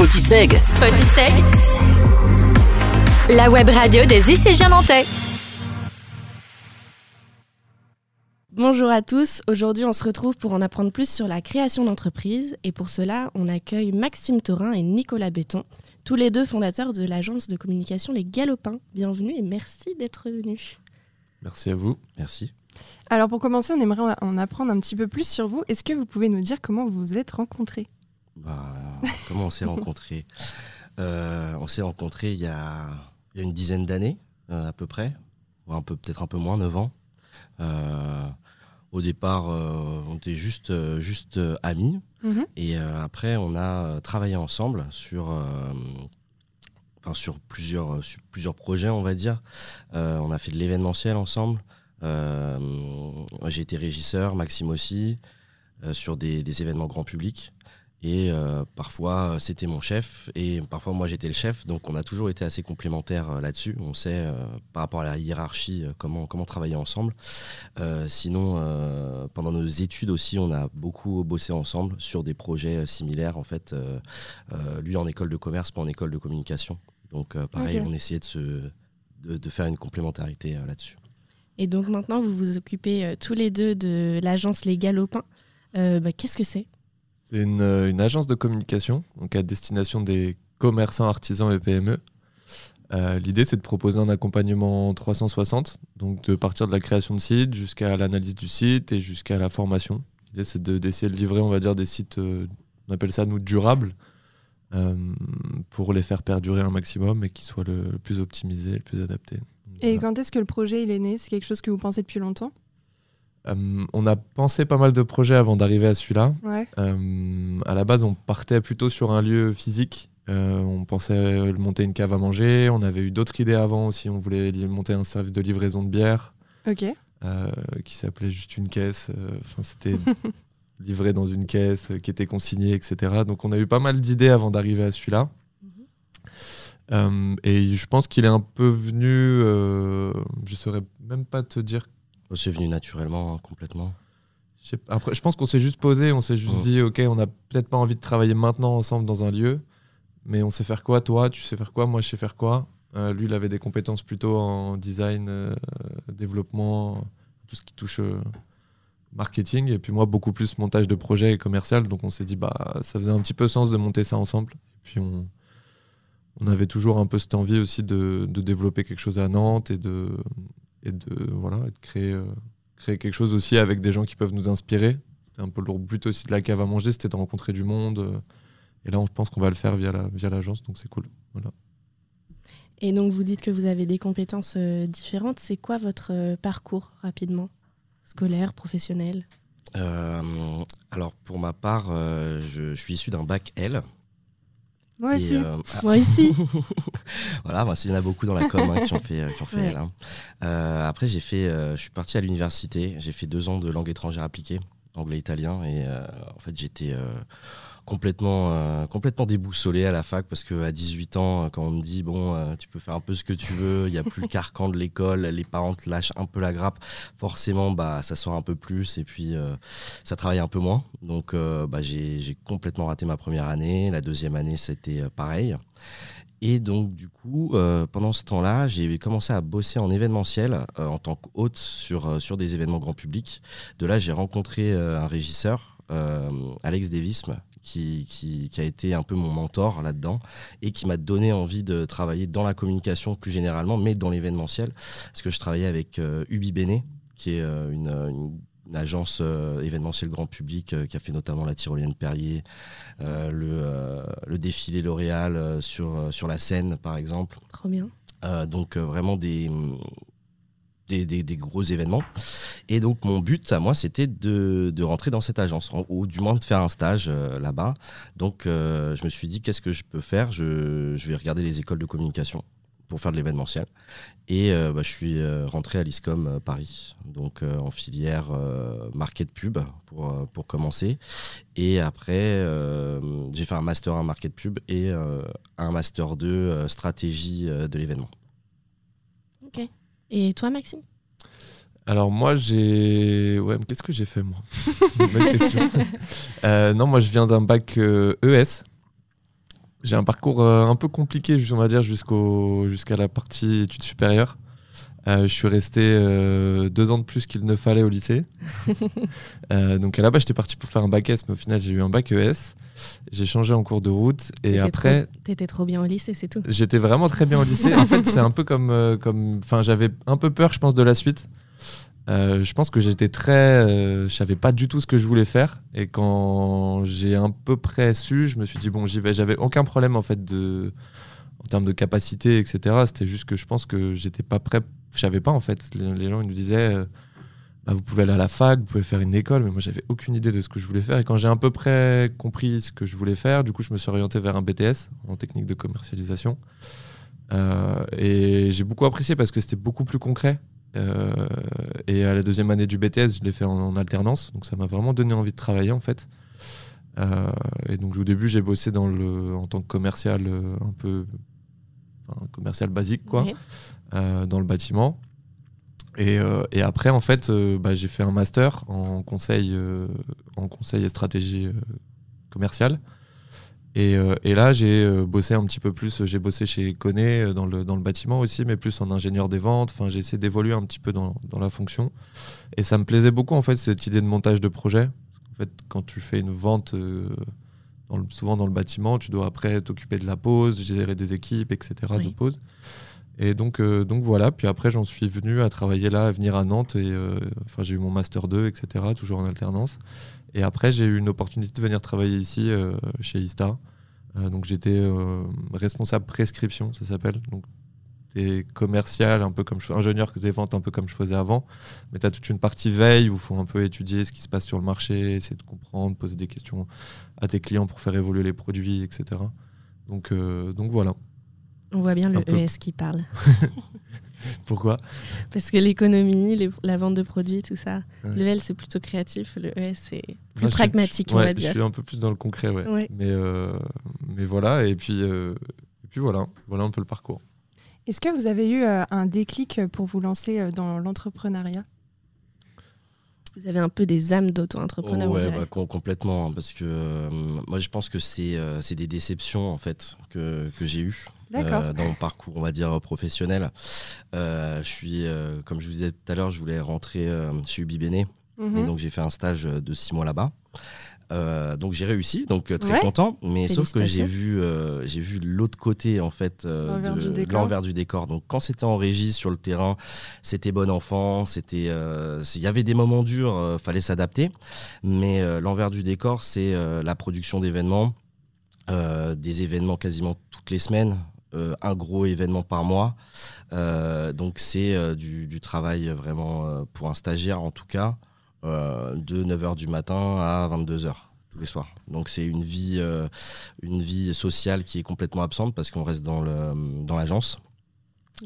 Spotiseg. Spotiseg. La web radio des ICG nantais. Bonjour à tous, aujourd'hui on se retrouve pour en apprendre plus sur la création d'entreprise et pour cela on accueille Maxime Thorin et Nicolas Béton, tous les deux fondateurs de l'agence de communication Les Galopins. Bienvenue et merci d'être venus. Merci à vous. Merci. Alors pour commencer, on aimerait en apprendre un petit peu plus sur vous. Est-ce que vous pouvez nous dire comment vous vous êtes rencontrés? Bah, Comment on s'est rencontrés euh, On s'est rencontrés il y, a, il y a, une dizaine d'années euh, à peu près, ou un peu peut-être un peu moins, 9 ans. Euh, au départ, on était juste, juste amis. Mhm. Et après, on a travaillé ensemble sur, enfin, sur, plusieurs, sur plusieurs projets, on va dire. on a fait de l'événementiel ensemble. J'ai été régisseur, Maxime aussi, sur des, des événements grand public. Et euh, parfois, c'était mon chef et parfois, moi, j'étais le chef. Donc, on a toujours été assez complémentaires euh, là-dessus. On sait, euh, par rapport à la hiérarchie, comment, comment travailler ensemble. Sinon, pendant nos études aussi, on a beaucoup bossé ensemble sur des projets similaires. En fait, lui en école de commerce, pas en école de communication. Donc, pareil, on essayait de, se, de, de faire une complémentarité là-dessus. Et donc maintenant vous vous occupez tous les deux de l'agence Les Galopins. Bah, Qu'est-ce que c'est? C'est une, euh, une agence de communication donc à destination des commerçants, artisans et PME. Euh, L'idée, c'est de proposer un accompagnement 360, donc de partir de la création de site jusqu'à l'analyse du site et jusqu'à la formation. L'idée, c'est de- d'essayer de, livrer, on va dire, des sites, euh, on appelle ça nous durables, euh, pour les faire perdurer un maximum et qu'ils soient le, le plus optimisés, le plus adaptés. Et voilà. quand est-ce que le projet il est né? C'est quelque chose que vous pensez depuis longtemps? Euh, on a pensé pas mal de projets avant d'arriver à celui-là. Ouais. Euh, à la base, on partait plutôt sur un lieu physique. Euh, on pensait monter une cave à manger. On avait eu d'autres idées avant aussi. On voulait monter un service de livraison de bière Ok. qui s'appelait juste une caisse. Enfin, c'était livré dans une caisse qui était consignée, etc. Donc, on a eu pas mal d'idées avant d'arriver à celui-là. Euh, et je pense qu'il est un peu venu. je saurais même pas te dire C'est venu naturellement, hein, complètement. Je. Après, je pense qu'on s'est juste posé, on s'est juste dit, ok, on n'a peut-être pas envie de travailler maintenant ensemble dans un lieu, mais on sait faire quoi, toi, tu sais faire quoi, moi je sais faire quoi. Euh, lui, il avait des compétences plutôt en design, euh, développement, tout ce qui touche euh, marketing, et puis moi beaucoup plus montage de projet et commercial. Donc on s'est dit, bah, ça faisait un petit peu sens de monter ça ensemble. Et puis on, on avait toujours un peu cette envie aussi de, de développer quelque chose à Nantes et de, et de, voilà, et de créer. euh, créer quelque chose aussi avec des gens qui peuvent nous inspirer. C'était un peu le but aussi de la cave à manger, c'était de rencontrer du monde. euh, Et là, on pense qu'on va le faire via la via l'agence, donc c'est cool. Voilà. Et donc vous dites que vous avez des compétences euh, différentes. C'est quoi votre euh, parcours rapidement? Scolaire, professionnel? Euh, alors, pour ma part, euh, je, je suis issu d'un bac L. Moi Et, aussi. euh, Moi ici. voilà, moi, il y en a beaucoup dans la com hein, qui ont fait, euh, qui ont fait Ouais. Hein. Euh, après, j'ai fait, euh, je suis parti à l'université. J'ai fait deux ans de langue étrangère appliquée, anglais-italien, et euh, en fait, j'étais euh, complètement, euh, complètement déboussolé à la fac parce que à 18 ans, euh, quand on me dit bon, euh, tu peux faire un peu ce que tu veux, il y a plus le carcan de l'école, les parents te lâchent un peu la grappe, forcément, bah, ça sort un peu plus et puis euh, ça travaille un peu moins. Donc, bah, j'ai complètement raté ma première année. La deuxième année, c'était pareil. Et donc, du coup, euh, pendant ce temps-là, j'ai commencé à bosser en événementiel euh, en tant qu'hôte sur, euh, sur des événements grand public. De là, j'ai rencontré un régisseur, Alex Devisme, qui, qui, qui a été un peu mon mentor là-dedans et qui m'a donné envie de travailler dans la communication plus généralement, mais dans l'événementiel. Parce que je travaillais avec euh, Ubi Bene, qui est euh, une, une- une agence euh, événementielle grand public euh, qui a fait notamment la Tyrolienne Perrier, euh, le, le défilé L'Oréal sur, sur la scène, par exemple. Trop bien. Donc vraiment des, des, gros événements. Et donc mon but à moi, c'était de, de rentrer dans cette agence, en- ou du moins de faire un stage euh, là-bas. Donc euh, je me suis dit, qu'est-ce que je peux faire? Je, je vais regarder les écoles de communication pour faire de l'événementiel. Et euh, bah, je suis rentré à l'ISCOM Paris, donc en filière market pub pour, pour commencer. Et après, j'ai fait un master 1 market pub et un master 2 euh, stratégie de l'événement. Ok. Et toi, Maxime? Alors moi j'ai ouais mais qu'est-ce que j'ai fait moi? Bonne question. Euh, non moi je viens d'un bac euh, ES j'ai un parcours euh, un peu compliqué, on va dire, jusqu'au, jusqu'à la partie études supérieures. Je suis resté deux ans de plus qu'il ne fallait au lycée. Donc à la base, j'étais parti pour faire un bac S, mais au final, j'ai eu un bac ES. J'ai changé en cours de route et après, T'étais trop bien au lycée, c'est tout. j'étais vraiment très bien au lycée. En fait, c'est un peu comme, euh, comme, enfin, j'avais un peu peur, je pense, de la suite. Euh, je pense que j'étais très, euh, je savais pas du tout ce que je voulais faire. Et quand j'ai un peu près su, je me suis dit bon, j'y vais. J'avais aucun problème en fait de, en termes de capacité, etc. C'était juste que je pense que j'étais pas prêt. Je savais pas en fait. Les, les gens ils nous disaient, euh, bah, vous pouvez aller à la fac, vous pouvez faire une école, mais moi j'avais aucune idée de ce que je voulais faire. Et quand j'ai un peu près compris ce que je voulais faire, du coup je me suis orienté vers un BTS en technique de commercialisation. Euh, et j'ai beaucoup apprécié parce que c'était beaucoup plus concret. Euh, et à la deuxième année du BTS, je l'ai fait en, en alternance, donc ça m'a vraiment donné envie de travailler en fait. Euh, et donc au début, j'ai bossé dans le, en tant que commercial un peu enfin, commercial basique quoi, dans le bâtiment. Et, euh, et après, en fait, euh, bah, j'ai fait un master en conseil, euh, en conseil et stratégie commerciale. Et, et là, j'ai bossé un petit peu plus. J'ai bossé chez Coné dans le, dans le bâtiment aussi, mais plus en ingénieur des ventes. Enfin, j'ai essayé d'évoluer un petit peu dans, dans la fonction. Et ça me plaisait beaucoup, en fait, cette idée de montage de projet. Parce qu'en fait, quand tu fais une vente, dans le- souvent dans le bâtiment, tu dois après t'occuper de la pause, gérer des équipes, etc. de Oui. pause. Et donc, euh, donc voilà. Puis après, j'en suis venu à travailler là, à venir à Nantes. Euh, j'ai eu mon master 2, etc. Toujours en alternance. Et après, j'ai eu une opportunité de venir travailler ici euh, chez Ista. Donc j'étais responsable prescription, ça s'appelle. Donc t'es commercial, un peu comme je ingénieur que des ventes, un peu comme je faisais avant. Mais tu as toute une partie veille où il faut un peu étudier ce qui se passe sur le marché, essayer de comprendre, poser des questions à tes clients pour faire évoluer les produits, etc. Donc, donc voilà. On voit bien le peu. ES qui parle. Pourquoi? Parce que l'économie, les- la vente de produits, tout ça. Ouais. Le L, c'est plutôt créatif. Le ES, c'est plus Moi, je suis- pragmatique, on ouais, va Je dire. suis un peu plus dans le concret, ouais. Ouais. Mais, euh, mais voilà, et puis, euh, et puis voilà, voilà un peu le parcours. Est-ce que vous avez eu euh, un déclic pour vous lancer euh, dans l'entrepreneuriat? Vous avez un peu des âmes d'auto-entrepreneur, on ouais, bah, com- complètement. hein, parce que euh, moi, je pense que c'est euh, c'est des déceptions en fait que, que j'ai eues. Euh, dans mon parcours, on va dire professionnel. Euh, je suis, euh, comme je vous disais tout à l'heure, je voulais rentrer chez Ubi Bene. Mhm. Et donc j'ai fait un stage de six mois là-bas. Euh, donc j'ai réussi, donc très Ouais. content. Mais sauf que j'ai vu, euh, j'ai vu l'autre côté en fait euh, L'envers de- du décor. l'envers du décor. Donc quand c'était en régie sur le terrain, c'était bon enfant, c'était, il y avait des moments durs, fallait s'adapter. Mais l'envers du décor, c'est la production d'événements, euh, des événements quasiment toutes les semaines. Euh, un gros événement par mois. Euh, donc c'est euh, du, du travail vraiment euh, pour un stagiaire en tout cas euh, de 9h du matin à 22h tous les soirs. Donc c'est une vie, euh, une vie sociale qui est complètement absente parce qu'on reste dans le- dans l'agence.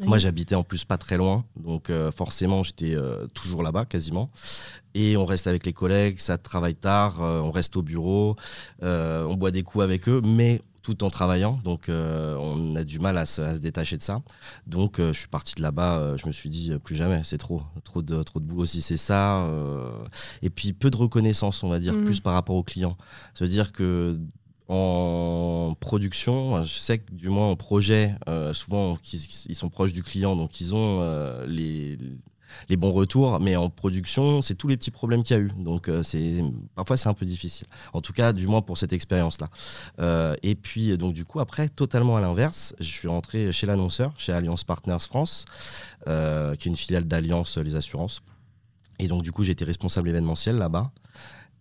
Oui. Moi j'habitais en plus pas très loin, donc euh, forcément j'étais euh, toujours là-bas quasiment. Et on reste avec les collègues, ça travaille tard, euh, on reste au bureau, euh, on boit des coups avec eux, mais tout en travaillant, donc euh, on a du mal à se, à se détacher de ça. Donc euh, je suis parti de là-bas, euh, je me suis dit plus jamais, c'est trop, trop de, trop de boulot si c'est ça. et puis peu de reconnaissance, on va dire, Mhm. plus par rapport aux clients. C'est-à-dire que en production, je sais que du moins en projet, souvent ils sont proches du client, donc ils ont les, les bons retours, mais en production, c'est tous les petits problèmes qu'il y a eu. Donc euh, c'est parfois c'est un peu difficile. En tout cas, du moins pour cette expérience-là. Euh, et puis donc du coup après, totalement à l'inverse, je suis rentré chez l'annonceur, chez Alliance Partners France, euh, qui est une filiale d'Alliance Les Assurances. Et donc du coup, j'étais responsable événementiel là-bas.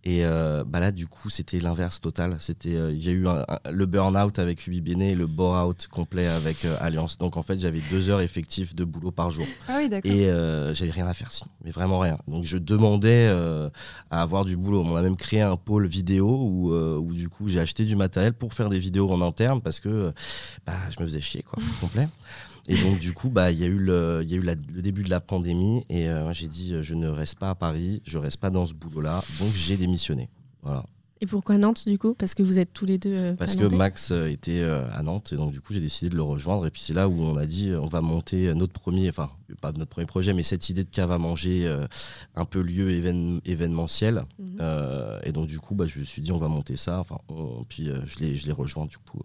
Et euh, bah là, du coup, c'était l'inverse total. C'était, euh, il y a eu un- un- le burn-out avec Ubi Bene et le bore-out complet avec euh, Alliance. Donc en fait, j'avais deux heures effectives de boulot par jour. Ah oui, d'accord. Et euh, j'avais rien à faire sinon, mais vraiment rien. Donc je demandais à avoir du boulot. On a même créé un pôle vidéo où, où du coup j'ai acheté du matériel pour faire des vidéos en interne parce que bah, je me faisais chier quoi, complet. Et donc du coup bah il y a eu le, y a eu la- le début de la pandémie et euh, j'ai dit je ne reste pas à Paris, je reste pas dans ce boulot là, donc j'ai démissionné. Voilà. Et pourquoi Nantes, du coup? Parce que vous êtes tous les deux. euh, Parce que Max euh, était euh, à Nantes et donc du coup j'ai décidé de le rejoindre et puis c'est là où on a dit on va monter notre premier, enfin pas notre premier projet mais cette idée de cave à manger un peu lieu évén- événementiel Mhm. Et donc du coup bah, je me suis dit on va monter ça, enfin on- puis je l'ai je l'ai rejoint du coup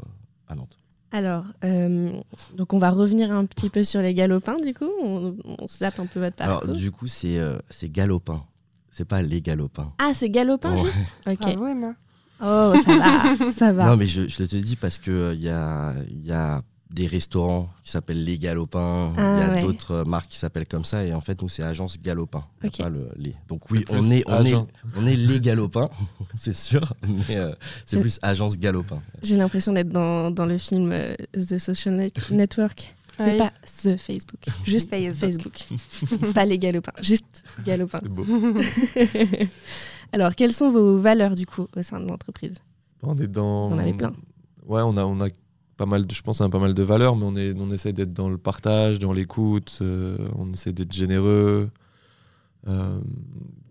à Nantes. Alors, euh, donc on va revenir un petit peu sur les galopins, du coup. On, on zappe un peu votre parcours. Alors, du coup, c'est euh, c'est galopin. C'est pas les galopins. Ah, c'est galopin, Ouais. juste Ok. Bravo, Emma. Oh, ça va, ça va. Non, mais je, je te le dis parce que il y a, il y a des restaurants qui s'appellent Les Galopins, il Ah, y a ouais. d'autres marques qui s'appellent comme ça, et en fait, nous, c'est Agence Galopin. Pas le les. Donc, oui, on est, on, est, on est Les Galopins, c'est sûr, mais euh, c'est plus Agence Galopin. J'ai l'impression d'être dans, dans le film euh, The Social Net- Network. C'est Oui. pas The Facebook, juste Facebook. Facebook. pas les galopins, juste galopins. C'est beau. Alors, quelles sont vos valeurs, du coup, au sein de l'entreprise? On est dans. En avez plein. Ouais, on a, on a pas mal, de, je pense, on a pas mal de valeurs, mais on, est, on essaie d'être dans le partage, dans l'écoute, euh, on essaie d'être généreux. Euh,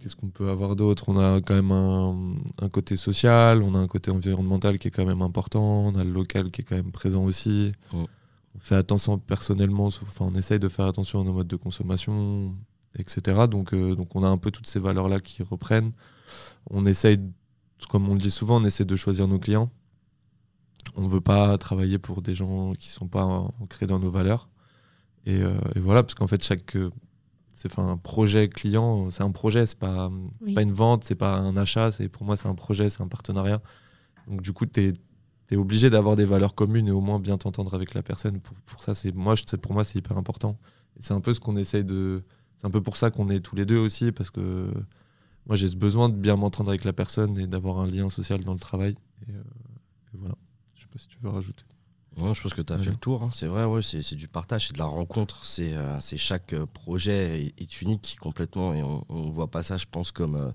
Qu'est-ce qu'on peut avoir d'autre? On a quand même un, un côté social, on a un côté environnemental qui est quand même important, on a le local qui est quand même présent aussi. On fait attention personnellement, enfin, on essaye de faire attention à nos modes de consommation, etc. Donc, euh, donc on a un peu toutes ces valeurs-là qui reprennent. On essaye, comme on le dit souvent, on essaie de choisir nos clients. On ne veut pas travailler pour des gens qui ne sont pas ancrés dans nos valeurs. Et, euh, et voilà, parce qu'en fait, chaque euh, c'est un projet client, c'est un projet, c'est pas, Oui. pas une vente, c'est pas un achat, c'est pour moi c'est un projet, c'est un partenariat. Donc du coup, tu es, obligé d'avoir des valeurs communes et au moins bien t'entendre avec la personne. Pour, pour ça, c'est moi, je- c'est- pour moi, c'est hyper important. C'est un peu ce qu'on essaye de. C'est un peu pour ça qu'on est tous les deux aussi, parce que moi j'ai ce besoin de bien m'entendre avec la personne et d'avoir un lien social dans le travail. Et, euh, et voilà. Je sais pas si tu veux rajouter. Ouais, je pense que tu as Ouais. fait le tour. hein. C'est vrai, ouais, c'est du partage, c'est de la rencontre. C'est euh, chaque euh, projet est, est unique complètement et on ne voit pas ça, je pense, comme, euh,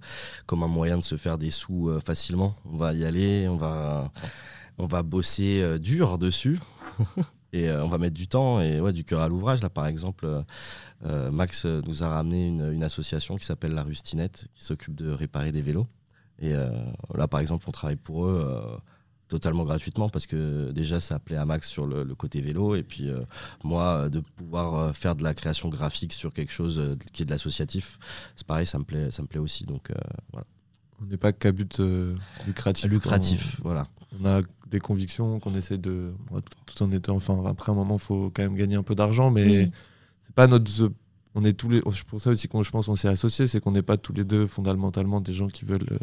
comme un moyen de se faire des sous euh, facilement. On va y aller, on va, on va bosser dur dessus. Et on va mettre du temps et ouais, du cœur à l'ouvrage. Là, par exemple, Max nous a ramené une, une association qui s'appelle La Rustinette, qui s'occupe de réparer des vélos. Et là, par exemple, on travaille pour eux totalement gratuitement parce que déjà, ça plaît à Max sur le, le côté vélo. Et puis, euh, moi, euh, de pouvoir euh, faire de la création graphique sur quelque chose euh, qui est de l'associatif, c'est pareil, ça me plaît, ça me plaît aussi. Donc, euh, voilà. On n'est pas qu'à but euh, lucratif. Lucratif, voilà. On, on a des convictions qu'on essaie de. tout, en étant. Enfin, après, un moment, il faut quand même gagner un peu d'argent, mais Oui. c'est pas notre. On est tous les. C'est pour ça aussi qu'on, je pense, on s'est associés, c'est qu'on n'est pas tous les deux fondamentalement des gens qui veulent euh,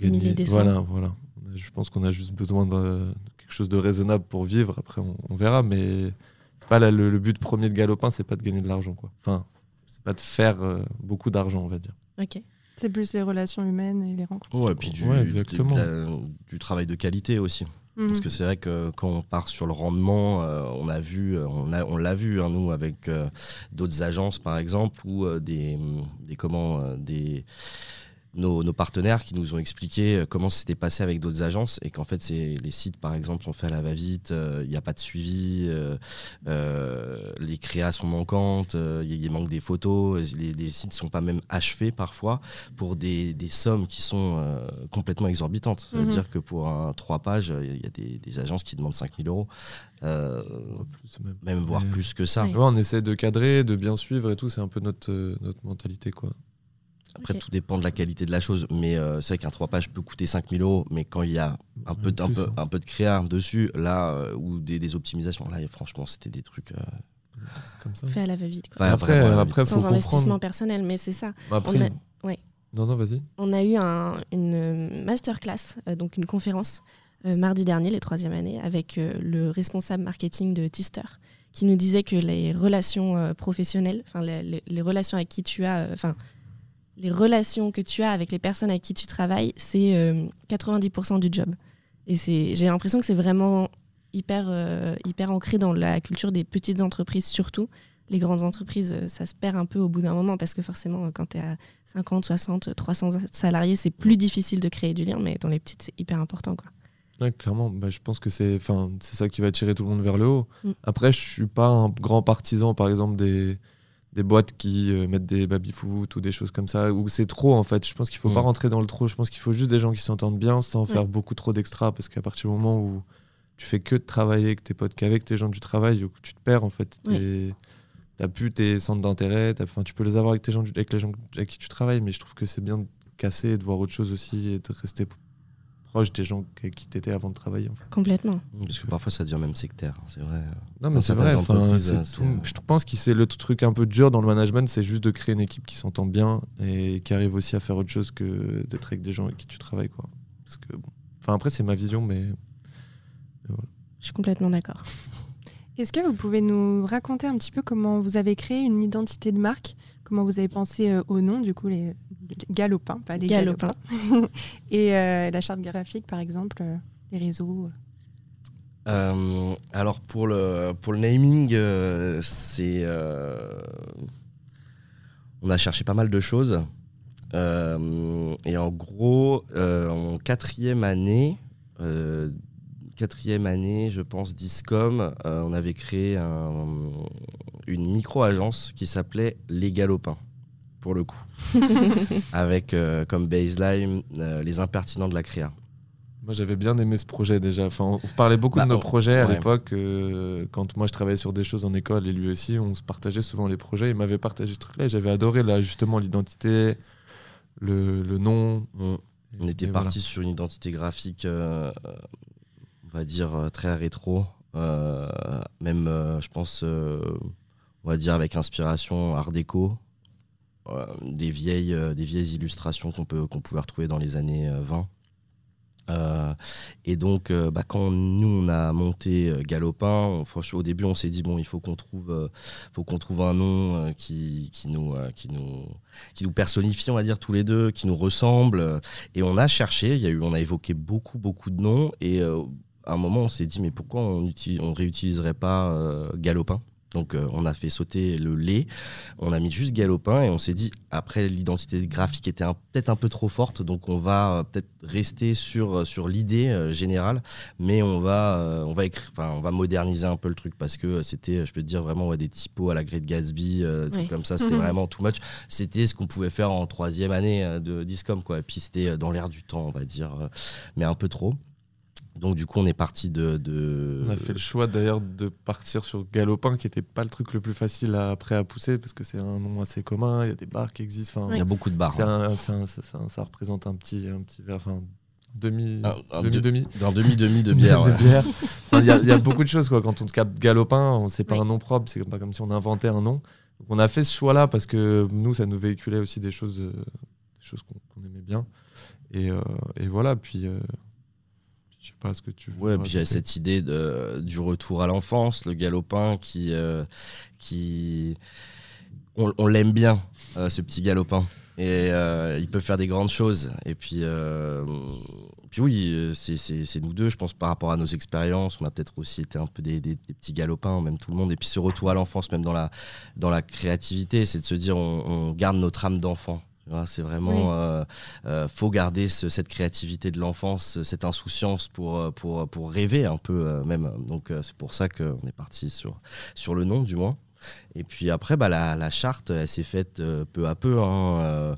gagner. Des. Voilà, voilà. Je pense qu'on a juste besoin de, quelque chose de raisonnable pour vivre. Après, on, on verra, mais c'est pas là, le, le but premier de Galopin, c'est pas de gagner de l'argent, quoi. Enfin, c'est pas de faire euh, beaucoup d'argent, on va dire. Ok. C'est plus les relations humaines et les rencontres. Ouais, et puis du, Ouais, exactement. la- du travail de qualité aussi. Mhm. Parce que c'est vrai que quand on part sur le rendement, euh, on a vu, euh, on a, on l'a vu hein, nous avec euh, d'autres agences par exemple ou euh, des, des comment, euh, des nos, nos partenaires qui nous ont expliqué euh, comment c'était passé avec d'autres agences et qu'en fait c'est les sites par exemple sont faits à la va-vite, euh, il n'y a pas de suivi, euh, euh, les créas sont manquantes, euh, il manque des photos, les, les sites sont pas même achevés parfois pour des, des sommes qui sont euh, complètement exorbitantes. Mhm. C'est-à-dire que pour un 3 pages, il y a des, des agences qui demandent 5000 euros, euh, Plus même. même voire plus que ça. Oui. Ouais, on essaie de cadrer, de bien suivre et tout. C'est un peu notre, euh, notre mentalité, quoi. Après, tout dépend de la qualité de la chose. Mais euh, c'est vrai qu'un 3 pages peut coûter 5000 euros, mais quand il y a un peu, un peu, hein. un peu de créa dessus, là, euh, ou des, des optimisations, là, franchement, c'était des trucs. euh, comme ça. Fait à la va-vite. quoi. Enfin, après, après, faut Sans investissement comprendre. personnel, mais c'est ça. Après, On a- ouais. Non, non, vas-y. On a eu un- une masterclass, euh, donc une conférence, euh, mardi dernier, les troisième années, avec euh, le responsable marketing de Tister, qui nous disait que les relations euh, professionnelles, enfin les, les- les relations avec qui tu as, euh, enfin les relations que tu as avec les personnes avec qui tu travailles, c'est euh, 90% du job. Et j'ai l'impression que c'est vraiment hyper, euh, hyper ancré dans la culture des petites entreprises surtout. Les grandes entreprises, euh, ça se perd un peu au bout d'un moment parce que forcément, euh, quand tu es à 50, 60, 300 salariés, c'est plus difficile de créer du lien, mais dans les petites, c'est hyper important. Quoi. Ouais, clairement, bah, je pense que c'est ça qui va tirer tout le monde vers le haut. Mm. Après, je suis pas un grand partisan, par exemple, des, des boîtes qui euh, mettent des baby-foot ou des choses comme ça, où c'est trop en fait. Je pense qu'il faut Mm. pas rentrer dans le trop. Je pense qu'il faut juste des gens qui s'entendent bien sans faire beaucoup trop d'extra, parce qu'à partir du moment où tu fais que de travailler avec tes potes, qu'avec tes gens du travail, où tu te perds en fait. T'es- T'as plus tes centres d'intérêt, enfin, tu peux les avoir avec, tes gens, du- avec les gens avec qui tu travailles, mais je trouve que c'est bien de casser et de voir autre chose aussi et de rester proche des gens qui tu étais avant de travailler. En fait. Complètement. Parce que parfois, ça devient même sectaire, c'est vrai. Non, mais c'est vrai. enfin, tout- je pense que c'est le truc un peu dur dans le management, c'est juste de créer une équipe qui s'entend bien et qui arrive aussi à faire autre chose que d'être avec des gens avec qui tu travailles. Quoi. Parce que, bon. enfin, après, c'est ma vision, mais Je suis complètement d'accord. Est-ce que vous pouvez nous raconter un petit peu comment vous avez créé une identité de marque? Comment vous avez pensé euh, au nom, du coup, les, les galopins, pas les Galopins. galopins. Et euh, la charte graphique, par exemple, euh, les réseaux. Euh, alors pour le, pour le naming, euh, c'est euh, on a cherché pas mal de choses. Euh, et en gros, euh, en quatrième année, euh, quatrième année, je pense, d'ISCOM, euh, on avait créé un- une micro-agence qui s'appelait Les Galopins, pour le coup, avec euh, comme baseline euh, les impertinents de la créa. moi, j'avais bien aimé ce projet déjà. Enfin, on parlait beaucoup Bah, de nos on- projets à ouais. l'époque. euh, quand moi, je travaillais sur des choses en école et lui aussi, on se partageait souvent les projets. Il m'avait partagé ce truc-là et j'avais adoré là, justement l'identité, le, le nom. On, on était parti sur une identité graphique, euh, on va dire, très rétro. euh, même, euh, je pense, euh, on va dire avec inspiration art déco. Euh, des, vieilles, euh, des vieilles illustrations qu'on qu'on pouvait retrouver dans les années euh, 20. Euh, et donc, bah, quand nous on a monté Galopin, on- au début on s'est dit bon, il faut qu'on trouve, faut qu'on trouve un nom qui, qui nous, qui nous, qui nous personnifie, on va dire tous les deux, qui nous ressemble. Et on a cherché, il y a eu, on a évoqué beaucoup, beaucoup de noms. Et à un moment, on s'est dit, mais pourquoi on utilise, on réutiliserait pas Galopin? Donc euh, on a fait sauter le lait, on a mis juste Galopin et on s'est dit après l'identité graphique était peut-être un peu trop forte donc on va euh, peut-être rester sur, euh, sur l'idée euh, générale mais on va on va écrire enfin on va moderniser un peu le truc parce que c'était je peux te dire vraiment ouais, des typos à la Great Gatsby euh, des trucs Oui. comme ça c'était Mhm. vraiment too much c'était ce qu'on pouvait faire en troisième année de Discom quoi et puis c'était dans l'air du temps on va dire mais un peu trop donc du coup on est parti de, de- On a fait le choix d'ailleurs de partir sur Galopin, qui était pas le truc le plus facile à, après à pousser, parce que c'est un nom assez commun. Il y a des bars qui existent. Il y a beaucoup de bars c'est hein. un- un- ça, ça- ça représente un petit, un petit verre, enfin demi, un demi, deux- demi. demi demi de bière De ouais. Enfin, Il y, a- il y a beaucoup de choses quoi. Quand on capte Galopin, c'est pas Oui. un nom propre, c'est pas comme si on inventait un nom. Donc, on a fait ce choix-là parce que nous, ça nous véhiculait aussi des choses, euh, des choses qu'on aimait bien. Et, euh, et voilà. Puis, euh, je sais pas ce que tu. veux Ouais, puis il y a cette idée de, du retour à l'enfance, le galopin qui. euh, qui on on l'aime bien, euh, ce petit galopin. Et euh, il peut faire des grandes choses. Et puis, puis oui, c'est- nous deux, je pense, par rapport à nos expériences. On a peut-être aussi été un peu des, des- des petits galopins, même tout le monde. Et puis ce retour à l'enfance, même dans la, dans la créativité, c'est de se dire on, on garde notre âme d'enfant. C'est vraiment, Oui. euh, euh, faut garder ce- cette créativité de l'enfance, cette insouciance pour, euh, pour, pour rêver un peu euh, même. Donc euh, c'est pour ça qu'on est parti sur, sur le nom du moins. Et puis après, bah, la, la charte, elle s'est faite euh, peu à peu. hein. Euh,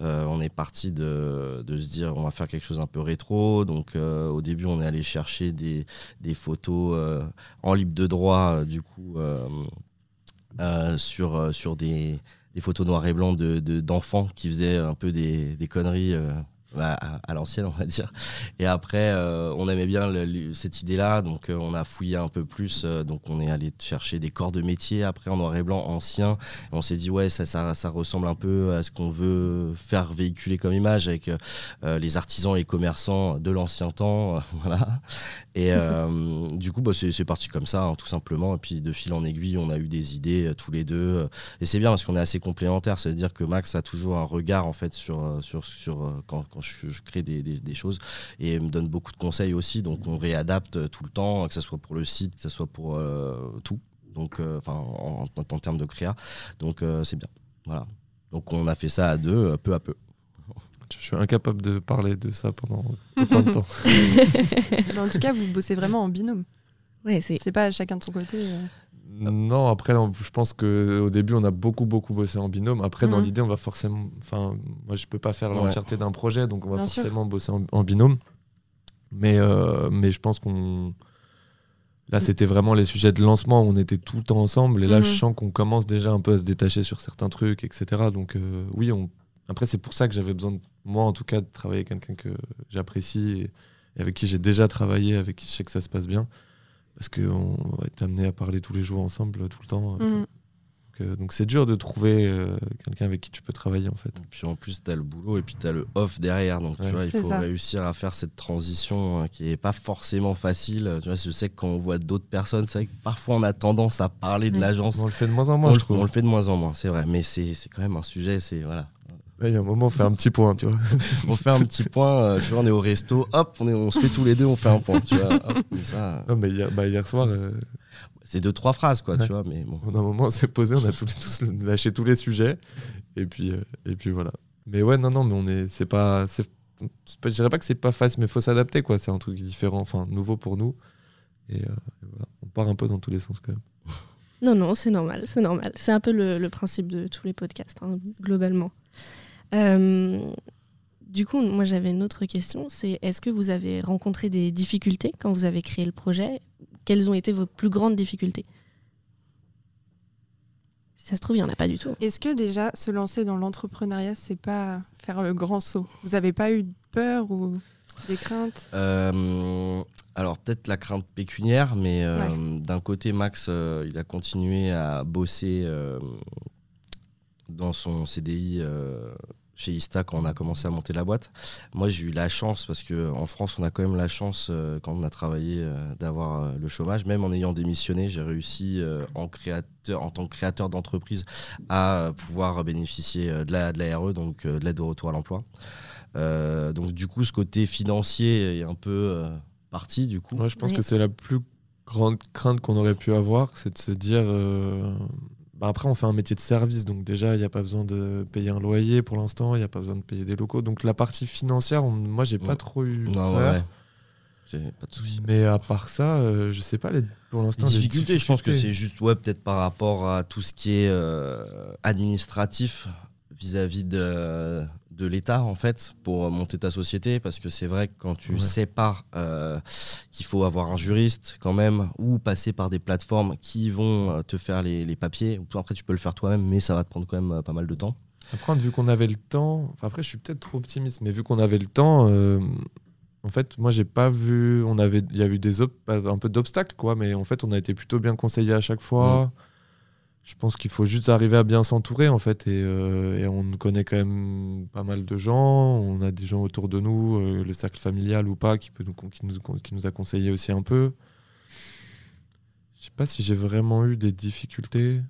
euh, on est parti de, de se dire, on va faire quelque chose un peu rétro. Donc euh, au début, on est allé chercher des, des photos euh, en libre de droit, euh, du coup, euh, euh, sur, euh, sur des, des photos noir et blanc de, de- d'enfants qui faisaient un peu des, des conneries. À, à l'ancienne, on va dire. Et après, euh, on aimait bien le- le- cette idée-là, donc euh, on a fouillé un peu plus. euh, donc on est allé chercher des corps de métier après en noir et blanc anciens. Et on s'est dit, ouais, ça, ça, ça ressemble un peu à ce qu'on veut faire véhiculer comme image avec les artisans et les commerçants de l'ancien temps. voilà. Et du coup, bah, c'est, parti comme ça, hein, tout simplement. Et puis de fil en aiguille, on a eu des idées tous les deux. et c'est bien parce qu'on est assez complémentaires. C'est-à-dire que Max a toujours un regard en fait sur, sur, sur quand, quand je, je crée des, des- des choses et me donne beaucoup de conseils aussi. Donc on réadapte euh, tout le temps, que ce soit pour le site, que ce soit pour euh, tout. Donc, euh, enfin, en, en- en termes de créa. Donc euh, c'est bien. Voilà. Donc on a fait ça à deux, peu à peu. Je suis incapable de parler de ça pendant autant de temps. Mais en tout cas, vous bossez vraiment en binôme. Ouais, c'est C'est pas chacun de son côté. euh. Non, après, on- je pense qu'au début, on a beaucoup, beaucoup bossé en binôme. Après, dans Mhm. l'idée, on va forcément. Enfin, moi, je peux pas faire Ouais. l'entièreté d'un projet, donc on va Bien sûr. forcément bosser en, en binôme. Mais, euh, mais je pense qu'on. Là, c'était vraiment les sujets de lancement, on était tout le temps ensemble. Et là, je Mhm. sens qu'on commence déjà un peu à se détacher sur certains trucs, etc. Donc, euh, oui, on... après, c'est pour ça que j'avais besoin, de, moi en tout cas, de travailler avec quelqu'un que j'apprécie et, et avec qui j'ai déjà travaillé, avec qui je sais que ça se passe bien. Parce qu'on va être amené à parler tous les jours ensemble, tout le temps. Mhm. Donc, euh, Donc c'est dur de trouver euh, quelqu'un avec qui tu peux travailler en fait. Et puis en plus, tu as le boulot et puis tu as le off derrière. Donc tu vois, il faut ça. réussir à faire cette transition euh, qui est pas forcément facile. Tu vois, je sais que quand on voit d'autres personnes, c'est vrai que parfois on a tendance à parler de Ouais. l'agence. On le fait de moins en moins, on, je le- trouve. on le fait de moins en moins, c'est vrai. Mais c'est c'est quand même un sujet. C'est voilà. Il y a un moment, on fait un petit point, tu vois. On fait un petit point. euh, tu vois, on est au resto. Hop, on, est, on se fait tous les deux. On fait un point. Tu vois. Hop, comme ça, Non, mais hier, bah, hier soir, euh, c'est deux trois phrases quoi. Ouais. Tu vois. Mais bon. on a un moment, on s'est posé, on a tous, les- tous lâché tous les sujets. Et puis, euh, et puis voilà. Mais ouais, non, non, mais on est. C'est pas. c'est- c'est pas- Je dirais pas que c'est pas facile, mais il faut s'adapter, quoi. C'est un truc différent, enfin, nouveau pour nous. Et, euh, et voilà. On part un peu dans tous les sens, quand même. Non, non, c'est normal, c'est normal. C'est un peu le, le principe de tous les podcasts, hein, globalement. Euh, du coup, moi j'avais une autre question, c'est est-ce que vous avez rencontré des difficultés quand vous avez créé le projet? Quelles ont été vos plus grandes difficultés? Si ça se trouve, il n'y en a pas du tout. Est-ce que déjà se lancer dans l'entrepreneuriat, c'est pas faire le grand saut? Vous avez pas eu peur ou des craintes? Euh, alors peut-être la crainte pécuniaire, mais euh, d'un côté Max, euh, il a continué à bosser euh, dans son CDI euh, chez Ista quand on a commencé à monter la boîte. Moi j'ai eu la chance parce que en France on a quand même la chance euh, quand on a travaillé euh, d'avoir euh, le chômage. Même en ayant démissionné, j'ai réussi euh, en créateur, en tant que créateur d'entreprise à pouvoir bénéficier euh, de la de la RE, donc euh, de l'aide au retour à l'emploi. Euh, donc du coup, ce côté financier est un peu euh, parti du coup. Moi, je pense Oui. que c'est la plus grande crainte qu'on aurait pu avoir, c'est de se dire. Bah après, on fait un métier de service, donc déjà, il n'y a pas besoin de payer un loyer pour l'instant, il n'y a pas besoin de payer des locaux. Donc la partie financière, on- moi, j'ai pas trop eu. Non, ouais, peur. ouais. J'ai pas de souci. Mais à part ça, euh, je sais pas, les, pour l'instant, les difficultés, je pense que c'est juste ouais, peut-être par rapport à tout ce qui est euh, administratif vis-à-vis de, de l'État en fait pour monter ta société parce que c'est vrai que quand tu Ouais. sépares euh, qu'il faut avoir un juriste quand même ou passer par des plateformes qui vont euh, te faire les, les papiers ou après tu peux le faire toi-même mais ça va te prendre quand même euh, pas mal de temps Après, vu qu'on avait le temps, enfin, après, je suis peut-être trop optimiste, mais vu qu'on avait le temps, euh, en fait, moi, j'ai pas vu. On avait, il y a eu des un peu d'obstacles, quoi, mais en fait, on a été plutôt bien conseillés à chaque fois. Mm. Je pense qu'il faut juste arriver à bien s'entourer, en fait, et, euh, et on connaît quand même pas mal de gens. On a des gens autour de nous, euh, le cercle familial ou pas, qui, peut nous, qui, nous, a conseillé aussi un peu. Je sais pas si j'ai vraiment eu des difficultés.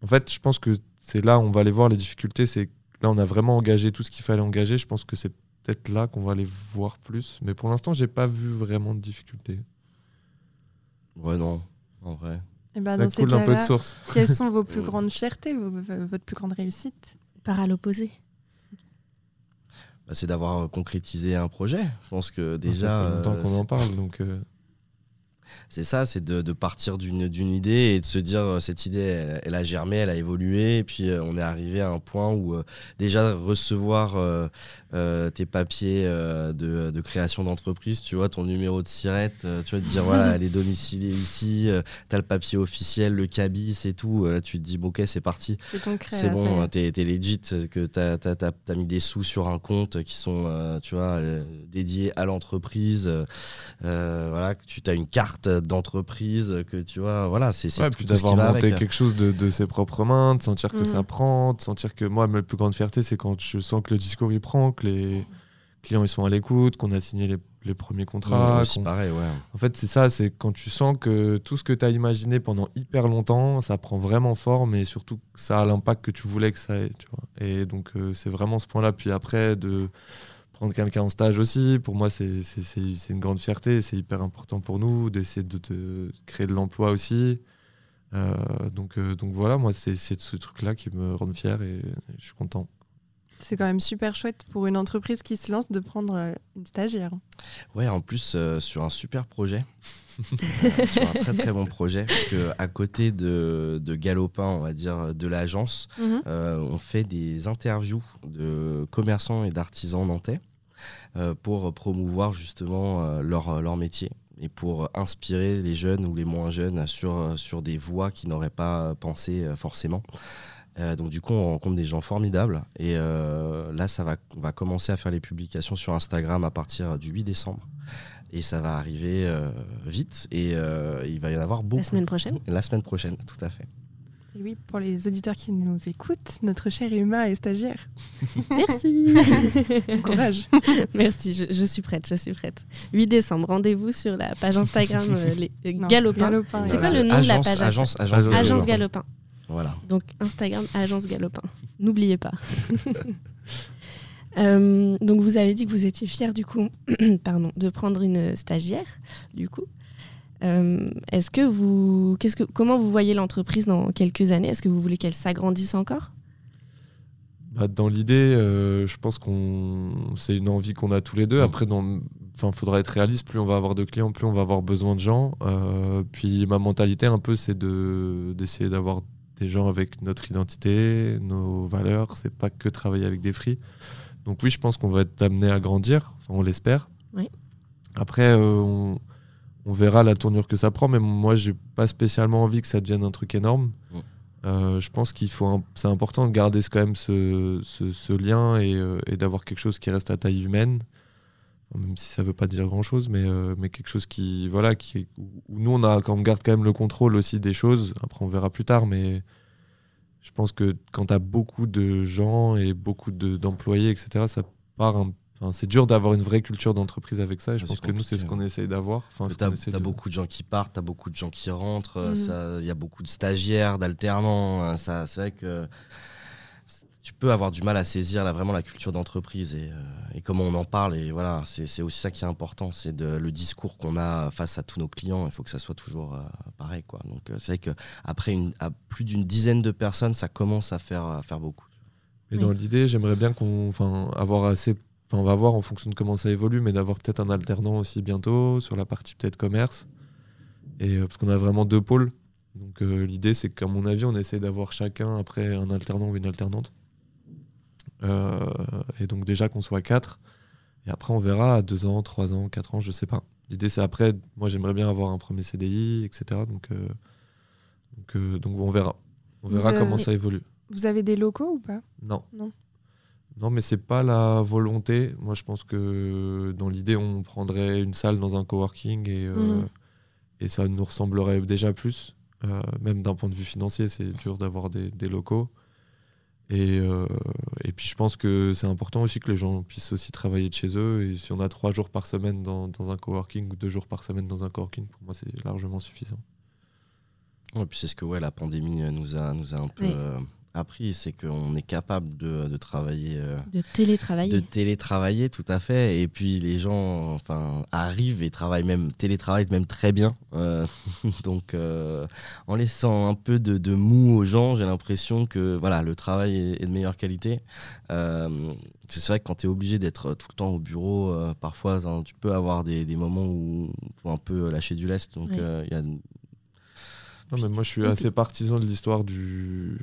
En fait, je pense que c'est là où on va aller voir les difficultés. C'est là, on a vraiment engagé tout ce qu'il fallait engager. Je pense que c'est peut-être là qu'on va aller voir plus. Mais pour l'instant, j'ai pas vu vraiment de difficultés. ouais non en vrai Et ben, Ça dans ces coule un peu de cas-là, source. quelles sont vos plus grandes fiertés, vos- votre plus grande réussite? Par à l'opposé. Bah, c'est d'avoir concrétisé un projet je pense que Déjà, déjà ça fait longtemps euh, qu'on en parle. Donc, euh, C'est ça, c'est de, de partir d'une idée et de se dire euh, cette idée, elle, elle a germé, elle a évolué, et puis euh, on est arrivé à un point où euh, déjà recevoir euh, euh, tes papiers de, de création d'entreprise, tu vois, ton numéro de sirette, tu vois, te dire voilà, elle est domiciliée ici, t'as le papier officiel, le cabis et tout, là tu te dis bon, ok, c'est parti, C'est bon, t'es legit, que t'as as, t'as mis des sous sur un compte qui sont, tu vois, dédiés à l'entreprise. voilà, que tu as une carte d'entreprise, que tu vois, voilà, c'est c'est ouais, tout, d'avoir monté avec. quelque chose de, de ses propres mains, de sentir que ça prend, de sentir que moi, ma plus grande fierté, c'est quand je sens que le discours il prend, que les clients ils sont à l'écoute, qu'on a signé les, les premiers contrats. qu'on- pareil, ouais. En fait, c'est ça, c'est quand tu sens que tout ce que tu as imaginé pendant hyper longtemps, ça prend vraiment forme et surtout que ça a l'impact que tu voulais que ça ait. Tu vois. Et donc, euh, c'est vraiment ce point-là. Puis après, de prendre quelqu'un en stage aussi, pour moi, c'est c'est- c'est- c'est une grande fierté. C'est hyper important pour nous d'essayer de, de créer de l'emploi aussi. Euh, donc, euh, donc voilà, moi, c'est c'est ce truc-là qui me rend fier et je suis content. C'est quand même super chouette pour une entreprise qui se lance de prendre euh, une stagiaire. Ouais, en plus, euh, sur un super projet, sur un très très bon projet, parce que à côté de, de Galopin, on va dire, de l'agence, Euh, on fait des interviews de commerçants et d'artisans nantais pour promouvoir justement euh, leur, leur métier et pour inspirer les jeunes ou les moins jeunes sur, sur des voies qu'ils n'auraient pas pensé euh, forcément. Euh, donc du coup, on rencontre des gens formidables. Et euh, là, ça va, on va commencer à faire les publications sur Instagram à partir du 8 décembre. Et ça va arriver euh, vite. Et euh, il va y en avoir beaucoup. La semaine prochaine? La semaine prochaine, tout à fait. Et oui, pour les auditeurs qui nous écoutent, notre cher Emma est stagiaire. Merci. Courage. Merci, je, je suis prête, je suis prête. 8 décembre, rendez-vous sur la page Instagram euh, les, Non, Galopin. Galopin, C'est quoi le nom de la page agence, agence, Agence Agence Galopin. Galopin. Voilà. Donc Instagram, Agence Galopin. N'oubliez pas. Euh, donc vous avez dit que vous étiez fier du coup, pardon, de prendre une stagiaire, du coup. Euh, Est-ce que vous, qu'est-ce que, comment vous voyez l'entreprise dans quelques années? Est-ce que vous voulez qu'elle s'agrandisse encore? Bah, dans l'idée, euh, je pense qu'on c'est une envie qu'on a tous les deux. Mm. Après, dans, enfin, faudra être réaliste. Plus on va avoir de clients, plus on va avoir besoin de gens. Euh, puis ma mentalité, un peu, c'est de d'essayer d'avoir des gens avec notre identité, nos valeurs. C'est pas que travailler avec des fris. Donc oui, je pense qu'on va être amené à grandir. Enfin, on l'espère. Oui. Après, on, on verra la tournure que ça prend. Mais moi, j'ai pas spécialement envie que ça devienne un truc énorme. Euh, je pense qu'il faut, c'est important de garder ce- quand même ce, ce- ce lien et, euh, et d'avoir quelque chose qui reste à taille humaine, même si ça veut pas dire grand chose, mais, euh, mais quelque chose qui, voilà, qui, où nous on a, quand on garde quand même le contrôle aussi des choses. Après, on verra plus tard, mais je pense que quand tu as beaucoup de gens et beaucoup de- d'employés, etc., ça part un- enfin, c'est dur d'avoir une vraie culture d'entreprise avec ça. Et je pense que nous, c'est ce qu'on essaye d'avoir. Enfin, t'as de- beaucoup de gens qui partent, t'as beaucoup de gens qui rentrent, euh, ça- il y a beaucoup de stagiaires, d'alternants. hein, ça, c'est vrai que tu peux avoir du mal à saisir là, vraiment la culture d'entreprise et, euh, et comment on en parle. Et voilà, c'est aussi ça qui est important, c'est de- le discours qu'on a face à tous nos clients. Il faut que ça soit toujours euh, pareil, quoi. Donc euh, c'est vrai que après une, à plus d'une dizaine de personnes, ça commence à faire, à faire beaucoup. Mais Oui. dans l'idée, j'aimerais bien qu'on, enfin, avoir assez, on va voir en fonction de comment ça évolue, mais d'avoir peut-être un alternant aussi bientôt sur la partie peut-être commerce, et euh, parce qu'on a vraiment deux pôles. Donc euh, l'idée, c'est qu'à mon avis, on essaie d'avoir chacun après un alternant ou une alternante, Euh, et donc déjà qu'on soit quatre. Et après, on verra à deux ans, trois ans, quatre ans, je sais pas. L'idée, c'est après, moi, j'aimerais bien avoir un premier CDI, etc. Donc, euh, donc, donc on verra. On verra avez- comment ça évolue. Vous avez des locaux ou pas? Non. Non. Non, mais c'est pas la volonté. Moi, je pense que dans l'idée, on prendrait une salle dans un coworking et, euh, Mhm. et ça nous ressemblerait déjà plus. Euh, même d'un point de vue financier, c'est dur d'avoir des, des locaux. Et, euh, et puis, je pense que c'est important aussi que les gens puissent aussi travailler de chez eux. Et si on a trois jours par semaine dans, dans un coworking ou deux jours par semaine dans un coworking, pour moi, c'est largement suffisant. Ouais, puis c'est ce que ouais, la pandémie nous a, nous a un peu Oui. Appris, c'est qu'on est capable de, de travailler. euh, De télétravailler. de télétravailler tout à fait et puis les gens enfin arrivent et travaillent même télétravaillent même très bien Euh, donc euh, en laissant un peu de, de mou aux gens j'ai l'impression que voilà le travail est, est de meilleure qualité c'est vrai que quand tu es obligé d'être tout le temps au bureau parfois hein, tu peux avoir des, des moments où il faut un peu lâcher du lest donc il y a Non, mais moi, je suis assez partisan de l'histoire du.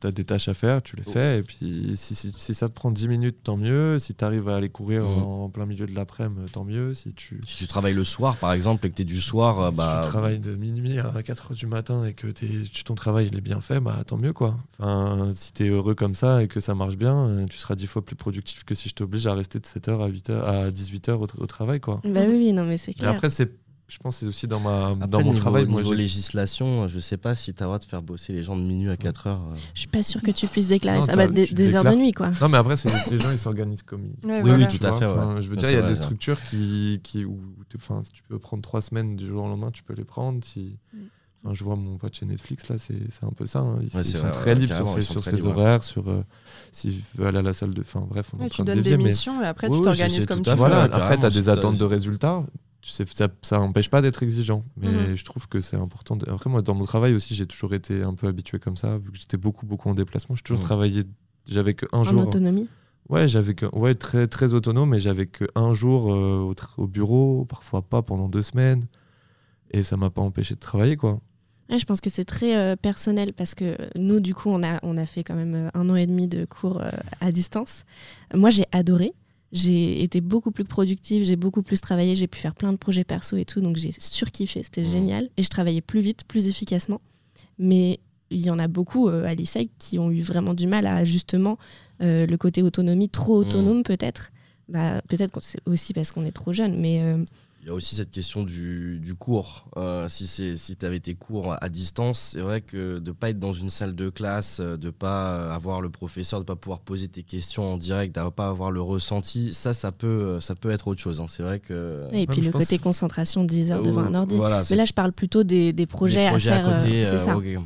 T'as des tâches à faire, tu les Oh. fais, et puis si, si, si ça te prend 10 minutes, tant mieux. Si tu arrives à aller courir Mhm. en plein milieu de l'après-midi, tant mieux. Si tu, si tu travailles le soir par exemple et que tu es du soir euh, si bah tu travailles de minuit à 4 heures du matin et que t'es- tu- ton travail il est bien fait, bah tant mieux quoi. Enfin, si tu es heureux comme ça et que ça marche bien, euh, tu seras 10 fois plus productif que si je t'oblige à rester de 7h à 8h à 18h au, au travail quoi. Bah oui, non, mais c'est Et clair. après, c'est, je pense que c'est aussi dans, ma, Après, dans mon niveau, travail. Moi, niveau j'ai- législation, je sais pas si tu as le droit de faire bosser les gens de minuit à 4 heures. euh. Je suis pas sûre que tu puisses déclarer Non, ça. Bah, des, tu des heures de nuit, quoi. Non, mais après, c'est les gens ils s'organisent comme ils, Ouais, Oui, voilà. oui, tout Tu à fait. enfin, ouais. Je veux dire, il y a vrai, des structures qui, qui où tu, enfin, tu peux prendre trois semaines du jour au lendemain, tu peux les prendre. Si, Mm. enfin, je vois mon pote chez Netflix, là, c'est c'est un peu ça. hein. Ils, Ouais, ils c'est sont vrai, très ouais, libres sur ses, sur ses horaires, sur euh, s'il veut aller à la salle de. Enfin, bref, on est en tu train de donnes dévier, des missions et après tu t'organises comme tu veux. voilà, après, tu as des attentes de résultats. Tu sais, ça, ça empêche pas d'être exigeant. Mais Mhm. je trouve que c'est important. de- Après, moi, dans mon travail aussi, j'ai toujours été un peu habitué comme ça, vu que j'étais beaucoup, beaucoup en déplacement. J'ai toujours Mhm. travaillé. J'avais qu'un En jour. autonomie? Ouais, j'avais que, ouais, très, très autonome, mais j'avais qu'un jour euh, au, bureau, parfois pas pendant deux semaines. Et ça m'a pas empêché de travailler, quoi. Ouais, je pense que c'est très euh, personnel parce que nous, du coup, on a, on a fait quand même euh, un an et demi de cours euh, à distance. Moi, j'ai adoré. J'ai été beaucoup plus productive, j'ai beaucoup plus travaillé, j'ai pu faire plein de projets perso et tout, donc j'ai surkiffé, c'était Mhm. génial. Et je travaillais plus vite, plus efficacement. Mais il y en a beaucoup euh, à l'ISEC qui ont eu vraiment du mal à justement euh, le côté autonomie, trop Mm. autonome peut-être. Bah, peut-être que c'est aussi parce qu'on est trop jeune, mais euh, y a aussi cette question du, du cours. Euh, si c'est si tu avais tes cours à distance, c'est vrai que de pas être dans une salle de classe, euh, de pas avoir le professeur, de pas pouvoir poser tes questions en direct, de pas avoir le ressenti, ça, ça peut, ça peut être autre chose. hein. C'est vrai que. et puis le pense- côté concentration 10 heures devant un ordi. Voilà, Mais là, je parle plutôt des, des projets, des projets à faire. côté. euh, c'est euh, ça. ouais.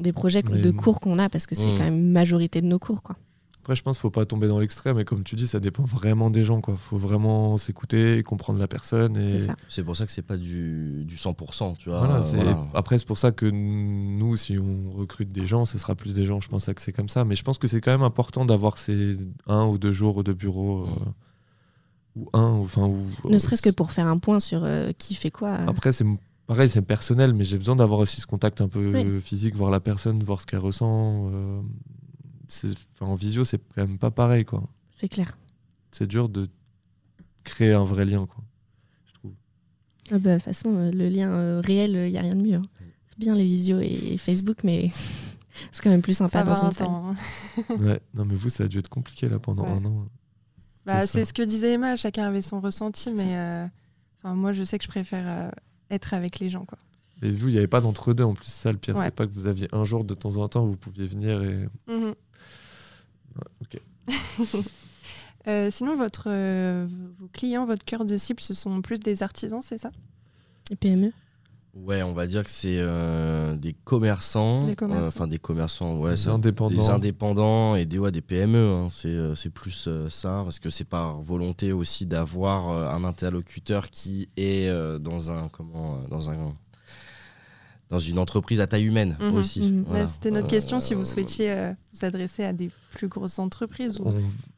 Des projets Mais- de cours qu'on a parce que c'est Mm. quand même une majorité de nos cours. Quoi. Après, je pense qu'il faut pas tomber dans l'extrême. Et comme tu dis, ça dépend vraiment des gens. Il faut vraiment s'écouter, comprendre la personne. Et... C'est ça. C'est pour ça que c'est pas du, du 100%, tu vois. Voilà, euh, c'est- voilà. Après, c'est pour ça que nous, si on recrute des gens, ce sera plus des gens, je pense, que c'est comme ça. Mais je pense que c'est quand même important d'avoir ces un ou deux jours de bureau. euh, ou un, enfin. Ou, Ne serait-ce que pour faire un point sur euh, qui fait quoi. euh. Après, c'est pareil, c'est personnel, mais j'ai besoin d'avoir aussi ce contact un peu Oui. physique, voir la personne, voir ce qu'elle ressent. euh, en visio, c'est quand même pas pareil, quoi. C'est clair. C'est dur de créer un vrai lien, quoi. Je trouve. Ah bah, de toute façon, euh, le lien euh, réel, il n'y a rien de mieux. hein. C'est bien les visios et Facebook, mais c'est quand même plus sympa Ça dans une un salle. temps. hein. Ouais. Non, mais vous, ça a dû être compliqué là pendant Ouais. un an. Bah, C'est ce que disait Emma, chacun avait son ressenti, mais euh, enfin, moi je sais que je préfère euh, être avec les gens. Quoi. Et vous, il n'y avait pas d'entre-deux en plus. Ça, le pire, Ouais. c'est pas que vous aviez un jour de temps en temps où vous pouviez venir et. Ok. Euh, sinon, votre, euh, vos clients, votre cœur de cible, ce sont plus des artisans, c'est ça? Et PME? Ouais, on va dire que c'est euh, des commerçants. Des commerçants. euh, Enfin, des commerçants, ouais. Des indépendants. Des indépendants et des, ouais, des PME. hein. C'est euh, c'est plus euh, ça, parce que c'est par volonté aussi d'avoir euh, un interlocuteur qui est euh, dans un. Comment euh, Dans un. Dans une entreprise à taille humaine Mhm, aussi. mhm. Voilà. C'était notre Euh, question, si vous souhaitiez euh, vous adresser à des plus grosses entreprises. ou-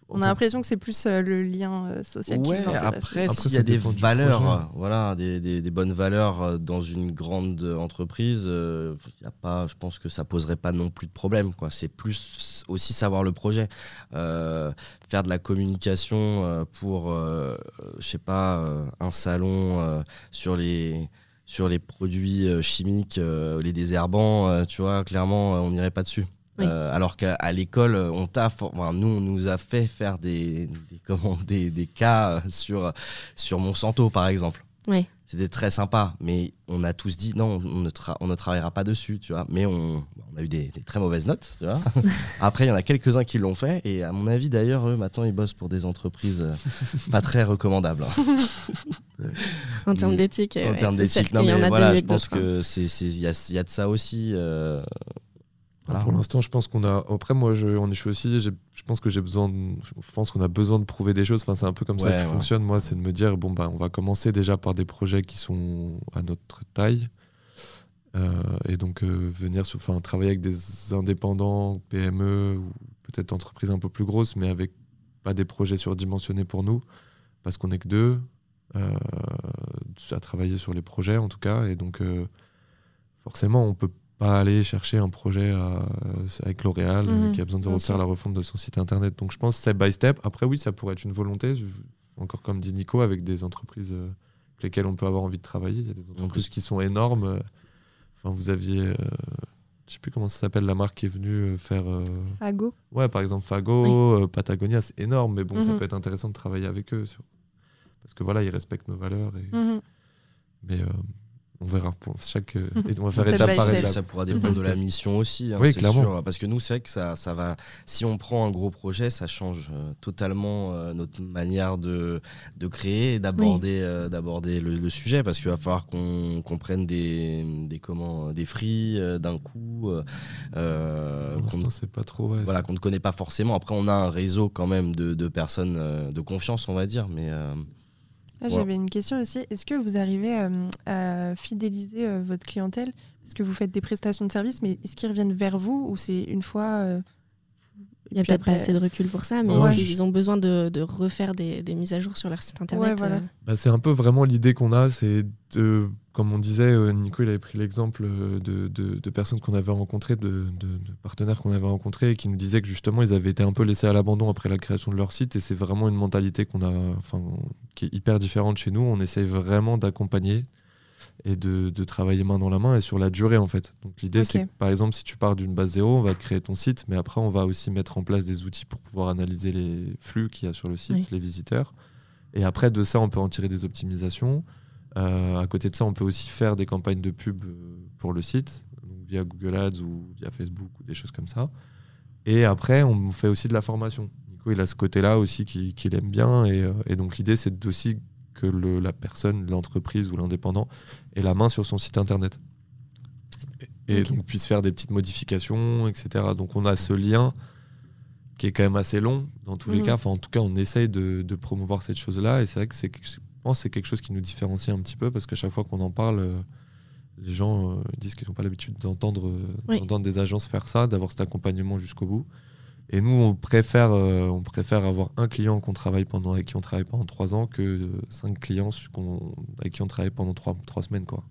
On, On a l'impression que c'est plus euh, le lien euh, social qui vous intéresse. après, Après, s'il y a des valeurs, euh, voilà, des, des- des bonnes valeurs euh, dans une grande entreprise, euh, y a pas, je pense que ça poserait pas non plus de problème. quoi. C'est plus aussi savoir le projet. Euh, faire de la communication euh, pour, euh, je sais pas, euh, un salon euh, sur les sur les produits euh, chimiques, euh, les désherbants, euh, tu vois, clairement, on n'irait pas dessus. Oui. Euh, alors qu'à l'école, on t'a, enfin, nous, on nous a fait faire des, des, comment, des, des cas sur, sur Monsanto, par exemple. Oui. C'était très sympa, mais on a tous dit non, on ne, tra- on ne travaillera pas dessus, tu vois. Mais on, on a eu des, des très mauvaises notes, tu vois. Après, il y en a quelques-uns qui l'ont fait, et à mon avis, d'ailleurs, eux, maintenant, ils bossent pour des entreprises euh, pas très recommandables. hein. En termes d'éthique. en ouais, termes d'éthique, non, qu'il mais voilà, je pense hein. que c'est, c'est- il y a, il y a de ça aussi. euh, voilà. Pour l'instant, je pense qu'on a. Après, moi, je, on est je suis aussi. Je pense que j'ai besoin. De, je pense qu'on a besoin de prouver des choses. Enfin, c'est un peu comme ça que je ouais. fonctionne. Moi, c'est de me dire bon bah, on va commencer déjà par des projets qui sont à notre taille. Euh, et donc euh, venir sur, enfin, travailler avec des indépendants, PME ou peut-être entreprises un peu plus grosses, mais avec pas des projets surdimensionnés pour nous, parce qu'on est que deux euh, à travailler sur les projets en tout cas. Et donc forcément, on peut pas aller chercher un projet à- avec L'Oréal euh, Mhm, qui a besoin de refaire la refonte de son site internet. Donc je pense step by step. Après oui, ça pourrait être une volonté. Encore comme dit Nico, avec des entreprises euh, avec lesquelles on peut avoir envie de travailler. Il y a des entreprises qui sont énormes. euh, Enfin, vous aviez, euh, je sais plus comment ça s'appelle, la marque qui est venue euh, faire. euh, Fago. Ouais, par exemple Fago, euh, Patagonia, c'est énorme, mais bon, ça Mhm. peut être intéressant de travailler avec eux. Parce que voilà, ils respectent nos valeurs. Et... Mhm. Mais euh, on verra. Pour chaque, euh, et on va faire étape par étape. Ça pourra dépendre de la mission aussi. hein, Oui, c'est clairement. sûr. parce que nous, c'est vrai que ça, ça va. Si on prend un gros projet, ça change euh, totalement euh, notre manière de, de créer et d'aborder euh, d'aborder le, le sujet. Parce qu'il va falloir qu'on qu'on prenne des, des, comment, des fris euh, d'un coup. qu'on c'est pas trop. ouais, voilà, qu'on ne connaît pas forcément. Après, on a un réseau quand même de, de personnes euh, de confiance, on va dire. Mais euh, Ah, Voilà. J'avais une question aussi. Est-ce que vous arrivez euh, à fidéliser euh, votre clientèle? Parce que vous faites des prestations de services, mais est-ce qu'ils reviennent vers vous ou c'est une fois euh, Il n'y a peut-être pas assez de recul pour ça, mais Ouais. s'ils ont besoin de, de refaire des, des mises à jour sur leur site internet. Ouais, voilà. euh, Bah, c'est un peu vraiment l'idée qu'on a, c'est de, comme on disait, euh, Nico il avait pris l'exemple euh, de, de- de personnes qu'on avait rencontrées, de, partenaires qu'on avait rencontrés, et qui nous disaient que justement ils avaient été un peu laissés à l'abandon après la création de leur site, et c'est vraiment une mentalité qu'on a, enfin, qui est hyper différente chez nous. On essaye vraiment d'accompagner et de, travailler main dans la main et sur la durée en fait. Donc l'idée c'est que par exemple si tu pars d'une base zéro, on va te créer ton site, mais après on va aussi mettre en place des outils pour pouvoir analyser les flux qu'il y a sur le site, Oui. les visiteurs. Et après de ça on peut en tirer des optimisations. Euh, à côté de ça on peut aussi faire des campagnes de pub euh, pour le site, donc via Google Ads ou via Facebook ou des choses comme ça. Et après on fait aussi de la formation. Nico il a ce côté-là aussi qui- qu'il aime bien et, euh, et donc l'idée c'est aussi que le- la personne, l'entreprise ou l'indépendant ait la main sur son site internet. Et donc puisse faire des petites modifications, etc. Donc on a ce lien qui est quand même assez long dans tous les Mhm. cas. Enfin, en tout cas, on essaye de, de promouvoir cette chose-là. Et c'est vrai que c'est, pense que c'est quelque chose qui nous différencie un petit peu parce qu'à chaque fois qu'on en parle, euh, les gens euh, disent qu'ils n'ont pas l'habitude d'entendre, euh, Oui. d'entendre des agences faire ça, d'avoir cet accompagnement jusqu'au bout. Et nous, on préfère, euh, on préfère avoir un client qu'on travaille pendant, avec qui on travaille pendant trois ans que euh, cinq clients avec qui on travaille pendant trois, trois semaines. Quoi.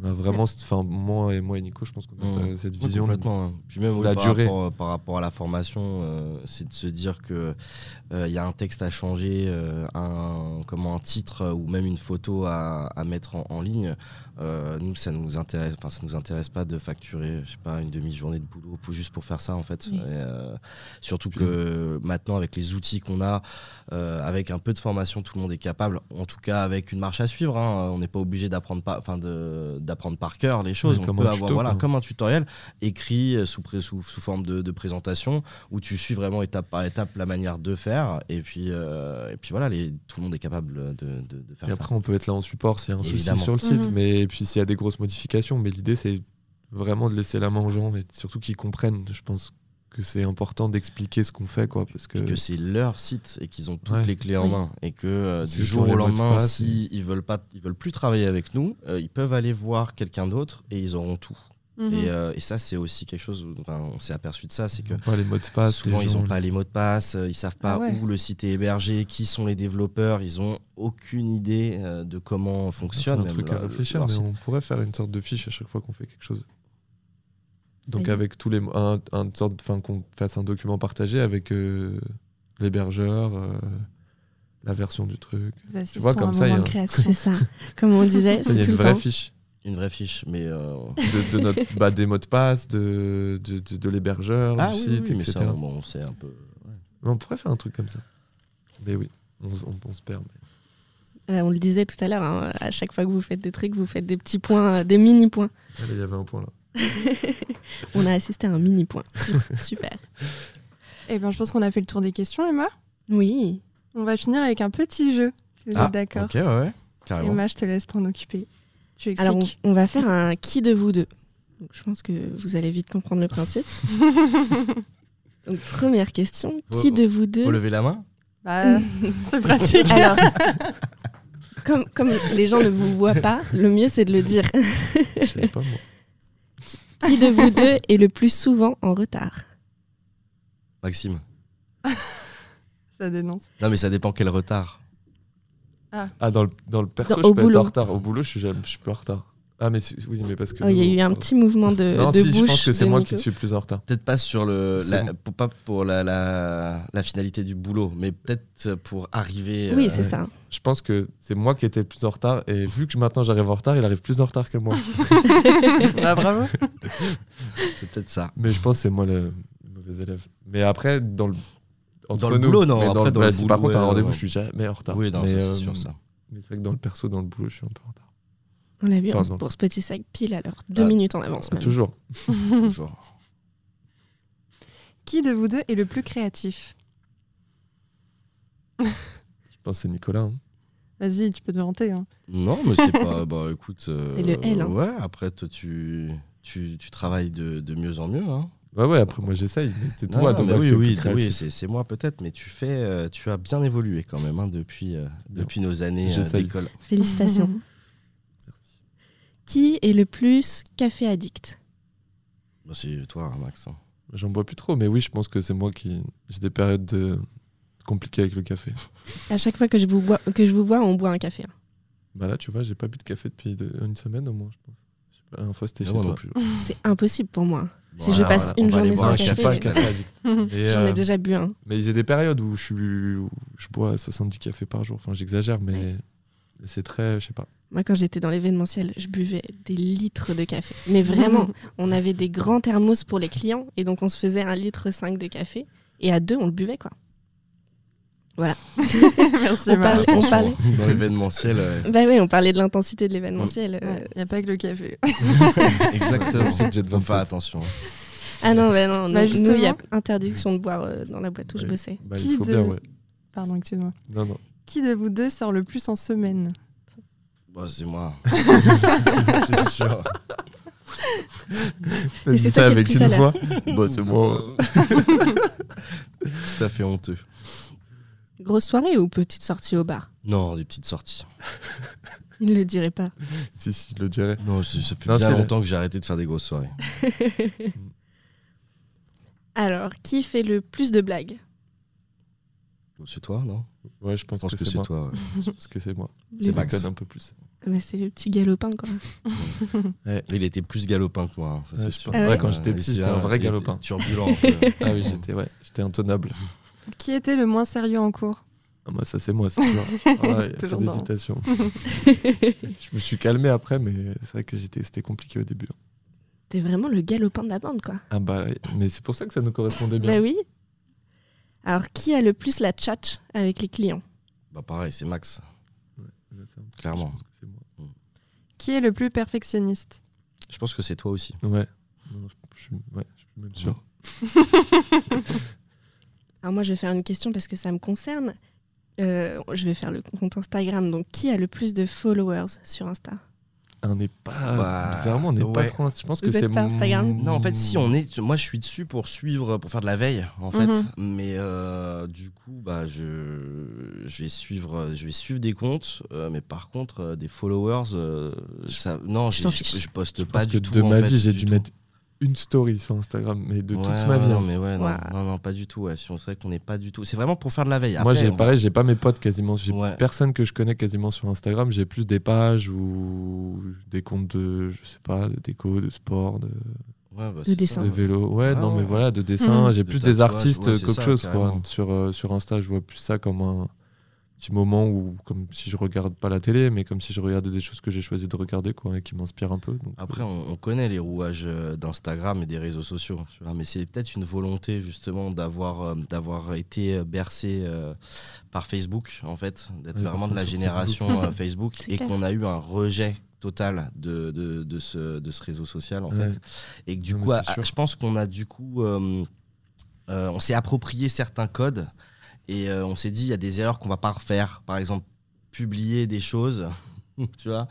On a vraiment, enfin, moi et moi et Nico, je pense qu'on a cette- Mmh. cette vision. complètement. Puis même oui, la par, durée. Rapport, par rapport à la formation, euh, c'est de se dire que euh, il y a un texte à changer, euh, un, comment, un titre ou même une photo à, à mettre en, en ligne. Euh, nous, ça nous intéresse. Enfin, ça nous intéresse pas de facturer, je sais pas, une demi-journée de boulot pour, juste pour faire ça en fait. Oui. Et, euh, surtout Puis- que maintenant, avec les outils qu'on a, euh, avec un peu de formation, tout le monde est capable. En tout cas, avec une marche à suivre. hein. On n'est pas obligé d'apprendre par, enfin, de- d'apprendre par cœur les choses. On comme peut un avoir tuto, voilà, quoi. comme un tutoriel écrit euh, sous, sous, sous forme de, de présentation où tu suis vraiment étape par étape la manière de faire et puis, euh, et puis voilà, les, tout le monde est capable de, de, de faire Et ça. après, on peut être là en support s'il y a un Évidemment. souci sur le site, Mhm. mais et puis s'il y a des grosses modifications. Mais l'idée, c'est vraiment de laisser la main aux gens et surtout qu'ils comprennent. Je pense que c'est important d'expliquer ce qu'on fait, quoi, parce que, Et que c'est leur site et qu'ils ont toutes Ouais. les clés en Oui. main et que euh, du jour ont au lendemain passe si ils veulent pas ils veulent plus travailler avec nous euh, ils peuvent aller voir quelqu'un d'autre et ils auront tout Mhm. et, euh, et ça c'est aussi quelque chose où, enfin, on s'est aperçu de ça c'est que ont pas les mots de passe. Souvent, ils n'ont pas les mots de passe, euh, ils savent pas Ah ouais. où le site est hébergé, qui sont les développeurs, ils ont aucune idée euh, de comment C'est fonctionne. un truc leur- à réfléchir, mais on pourrait faire une sorte de fiche à chaque fois qu'on fait quelque chose. Donc avec tous les un, un sorte, enfin qu'on fasse un document partagé avec euh, l'hébergeur, euh, la version du truc. Vous assistons vois, comme ça, il y a un-. C'est ça. Comme on disait, Ça, Il y c'est a tout une le vraie temps. fiche Une vraie fiche, mais. euh, de, de notre, bah, des mots de passe, de, de, de- de l'hébergeur, Ah du oui, site, oui, mais etc. ça, bon, c'est un peu. ouais. Mais On pourrait faire un truc comme ça. Mais oui, on, s- on- on se perd. mais- Euh, on le disait tout à l'heure, hein, à chaque fois que vous faites des trucs, vous faites des petits points, euh, des mini-points. Allez, il y avait un point là. On a assisté à un mini-point. Su- Super. Eh ben, je pense qu'on a fait le tour des questions, Emma. Oui. On va finir avec un petit jeu, si vous Ah, êtes d'accord. Ok, ouais, ouais. Carrément. Emma, je te laisse t'en occuper. Tu expliques. Alors, on, on va faire un qui de vous deux. Donc, je pense que vous allez vite comprendre le principe. Donc, première question qui de vous deux Faut lever la main Bah, c'est pratique. Alors, comme, comme les gens ne vous voient pas, le mieux c'est de le dire. Je sais pas moi. Qui de vous deux est le plus souvent en retard Maxime. Ça dénonce. Non, mais ça dépend quel retard. Ah, dans le, dans le perso, Dans- je peux boulot. être en retard. Au boulot, je suis, jamais- je suis pas en retard. Ah, mais oui, mais parce que. Oh, Il y a eu un petit mouvement de, Non, de si, bouche. je pense que c'est moi Nico. qui suis plus en retard. Peut-être pas sur le. C'est la- bon. pour, pas pour la, la, la finalité du boulot, mais peut-être pour arriver. Oui, euh, c'est ça. Je pense que c'est moi qui étais le plus en retard. Et vu que maintenant j'arrive en retard, il arrive plus en retard que moi. bah, bravo. C'est peut-être ça. mais je pense que c'est moi le mauvais élève. Mais après, dans le. Entre Dans le nous, boulot, non, mais dans après, le- dans bah, le si par contre, un ouais, rendez-vous, ouais. je suis jamais en retard. Oui, non, c'est euh, sûr ça. Mais c'est vrai que dans le perso, dans le boulot, je suis un peu en retard. On l'a vu hein, pour ce petit sac pile à l'heure. Deux Ah, minutes en avance. même. Toujours. Toujours. Qui de vous deux est le plus créatif? Je pense que c'est Nicolas. hein. Vas-y, tu peux te vanter. hein. Non, mais c'est pas. Bah écoute. euh, C'est le L, hein. Ouais, après, toi, tu, tu, tu travailles de, de mieux en mieux. Hein. Ouais, ouais, après, moi j'essaye. C'est toi, non, donc oui, oui, oui, c'est moi peut-être, mais tu fais, euh, tu as bien évolué quand même hein, depuis, euh, depuis nos années euh, d'école. Félicitations. Qui est le plus café addict Bah, c'est toi, hein, Max. hein. J'en bois plus trop, mais oui, je pense que c'est moi qui. J'ai des périodes de... compliquées avec le café. À chaque fois que je vous, bois, que je vous vois, on boit un café. hein. Bah là, tu vois, j'ai pas bu de café depuis de- une semaine au moins, je pense. Je sais pas, La dernière fois, c'était Ah, chez toi. non plus. C'est impossible pour moi. Si je passe voilà, une journée sans café, pas café addict. Et, J'en euh, ai déjà bu un. Mais j'ai des périodes où je, suis, où je bois 70 cafés par jour. Enfin, j'exagère, mais C'est très, je sais pas. Moi, quand j'étais dans l'événementiel, je buvais des litres de café. Mais vraiment, on avait des grands thermos pour les clients. Et donc, on se faisait un litre 5 de café. Et à deux, on le buvait, quoi. Merci, On parlait- on parlait- Dans l'événementiel, ouais. Bah oui, on parlait de l'intensité de l'événementiel. euh, Il n'y a pas que le café. exactement. Jet Faut 27. faire attention. Ah non, bah non, Bah, nous, il y a interdiction de boire euh, dans la boîte où je bossais. Bah, Qui il faut de- bien, ouais. Pardon, excuse-moi. Non, non. Qui de vous deux sort le plus en semaine Bah, c'est moi. c'est sûr. Et c'est toi plus à l'heure. Bah, c'est moi. Tout à fait honteux. Grosse soirée ou petite sortie au bar Non, des petites sorties. Il ne le dirait pas. Si, si, je le dirais. Non, c'est- ça fait Non, bien longtemps que j'ai arrêté de faire des grosses soirées. Alors, qui fait le plus de blagues C'est toi, non? Ouais, je pense, Je pense que, que c'est moi. toi. ouais. Je pense que c'est moi. C'est Je Max. un peu plus. Bah, C'est le petit galopin, quoi. Il était plus galopin que moi, hein, ça Ouais, sûr. Ouais, quand j'étais petit, j'étais un vrai galopin. Turbulent. Ah oui, j'étais ouais, j'étais intenable. Qui était le moins sérieux en cours? Ah, bah, ça, c'est moi, c'est sûr. Ah, Toujours d'hésitation. je me suis calmé après, mais c'est vrai que j'étais, c'était compliqué au début. T'es vraiment le galopin de la bande, quoi. Ah bah, mais c'est pour ça que ça nous correspondait bien. Bah oui. Alors, qui a le plus la tchatch avec les clients Bah pareil, c'est Max, Ouais, ça, clairement. Je pense que c'est moi. Qui est le plus perfectionniste Je pense que c'est toi aussi. Ouais. Non, je, je suis, ouais, je suis même sûr. Alors moi, je vais faire une question parce que ça me concerne. Euh, je vais faire le compte Instagram. Donc, qui a le plus de followers sur Insta? On n'est pas. Bah, bizarrement, on n'est pas ouais. trop. Je pense que Vous c'est êtes pas Instagram mon- Non, en fait, si on est, moi, je suis dessus pour suivre, pour faire de la veille, en fait. Mhm. Mais euh, du coup, bah, je, je vais suivre, je vais suivre des comptes, euh, mais par contre, euh, des followers, euh, ça, non, je, je poste Je pas pense du que tout. de en ma fait, vie, j'ai dû tout. mettre une story sur Instagram, mais de toute ma vie. ouais, hein. non, mais ouais, non, Ouais. non, non, pas du tout. Ouais. On sait qu'on n'est pas du tout. C'est vraiment pour faire de la veille. Moi, j'ai on- pareil, j'ai pas mes potes quasiment. J'ai Ouais. personne que je connais quasiment sur Instagram. J'ai plus des pages ou des comptes de, je sais pas, de déco, de sport, de, Ouais, bah, De c'est dessin. de vélo. Ouais, Ah non, mais voilà, de dessin. Mhm. J'ai De plus des artistes ouais, c'est qu'autre ça, chose, quoi. Sur, euh, sur Insta, je vois plus ça comme un petit moment où, comme si je regarde pas la télé, mais comme si je regardais des choses que j'ai choisi de regarder, quoi, et qui m'inspirent un peu. Donc, Après, euh, on, on connaît les rouages euh, d'Instagram et des réseaux sociaux, tu vois, mais c'est peut-être une volonté justement d'avoir euh, d'avoir été bercé euh, par Facebook, en fait, d'être Ouais, vraiment de la génération Facebook. euh, et qu'on a eu un rejet total de, de, de ce, de ce réseau social, en Ouais. fait. Et que du Non, coup, je pense qu'on a du coup, euh, euh, on s'est approprié certains codes et euh, on s'est dit, il y a des erreurs qu'on va pas refaire. Par exemple, publier des choses. tu vois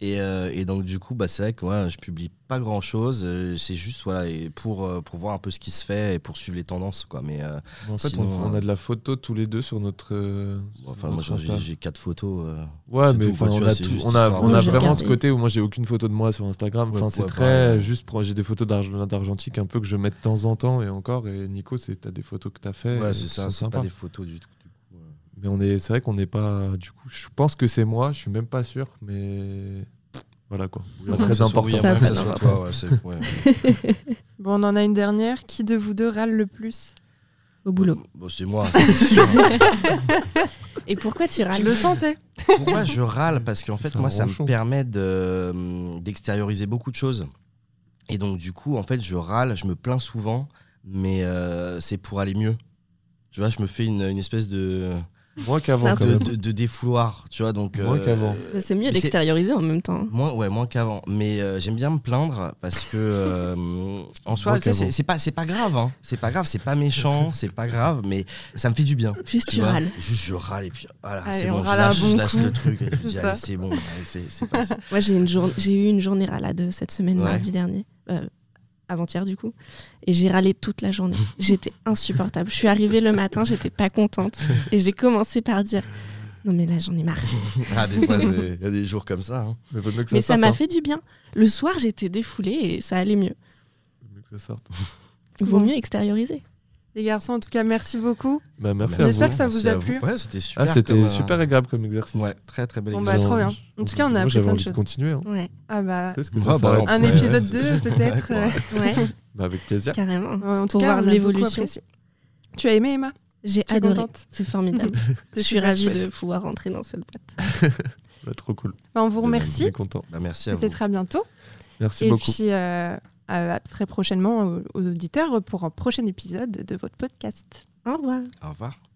et, euh, et donc du coup bah c'est vrai que moi je publie pas grand chose c'est juste voilà et pour euh, pour voir un peu ce qui se fait et pour suivre les tendances quoi mais euh, en fait, sinon, on, on euh, a de la photo tous les deux sur notre. euh, enfin moi j'ai j'ai quatre photos euh, Ouais, mais tout, quoi, enfin, tu on vois, a, tout- on a, on vraiment regardé. ce côté où moi j'ai aucune photo de moi sur Instagram. Enfin, Ouais, c'est ouais, très juste pour j'ai des photos d'arg- d'argentique un peu que je mets de temps en temps et encore. Et Nico, c'est t'as des photos que t'as fait. ouais c'est ça c'est pas des photos du tout, euh. Mais on est, c'est vrai qu'on n'est pas. Du coup, je pense que c'est moi. Je suis même pas sûr, mais voilà quoi. Pas très que ce soit- important. Ça que ça soit toi ouais, ouais. Bon, on en a une dernière. Qui de vous deux râle le plus Au boulot. Bon, c'est moi c'est sûr. Et pourquoi tu Je râles le sentais. Pourquoi je râle? Parce qu'en fait, moi, ça me permet de, hum, d'extérioriser beaucoup de choses. Et donc, du coup, en fait, je râle, je me plains souvent, mais euh, c'est pour aller mieux. Tu vois, je me fais une, une espèce de, Moins qu'avant, de, même. de- de défouloir, tu vois. Donc, Moins qu'avant. Bah, C'est mieux d'extérioriser en même temps. Moins, ouais, moins qu'avant. Mais euh, j'aime bien me plaindre parce que, euh, en soi, c'est, pas, c'est pas grave. Hein. C'est pas grave, c'est pas méchant, c'est pas grave, mais ça me fait du bien. Juste Tu râles. Juste je râle et puis voilà, Allez, c'est on bon, je lâche, bon je lâche coup. le truc et je dis C'est allez, c'est bon, c'est, passé. Moi, j'ai une journée, j'ai eu une journée râlade cette semaine, Ouais. mardi dernier, euh, avant-hier du coup, et j'ai râlé toute la journée. J'étais insupportable. Je suis arrivée le matin, j'étais pas contente, et j'ai commencé par dire non mais là j'en ai marre. Ah, des fois, il y a des jours comme ça. hein. Mais vaut mieux que ça Mais ça m'a hein. fait du bien. Le soir, j'étais défoulée et ça allait mieux. Vaut mieux que ça sorte. Vaut mieux extérioriser. Les garçons, en tout cas, merci beaucoup. Bah, merci J'espère que ça Merci vous a plu. Ouais, c'était super. Ah, c'était comme, euh, super agréable comme exercice. Ouais, très très bel Bon, exercice. bah, trop bien. En tout cas, on a appris plein de envie de choses. continuer. hein. Ouais, Ah bah, Qu'est-ce que Ouais, ça bah, un épisode c'est- 2 peut-être. Ouais, ouais, Bah, Avec plaisir. carrément. ouais, en tout Pour cas, voir l'évolution. Tu as aimé, Emma? J'ai adoré. C'est formidable. Je suis ravie de pouvoir rentrer dans cette boîte. Bah, trop cool. Bah, on vous remercie. content. Bah, merci à vous. Peut-être à bientôt. Merci Et beaucoup. puis euh, à- très prochainement aux, aux auditeurs pour un prochain épisode de votre podcast. Au revoir. Au revoir.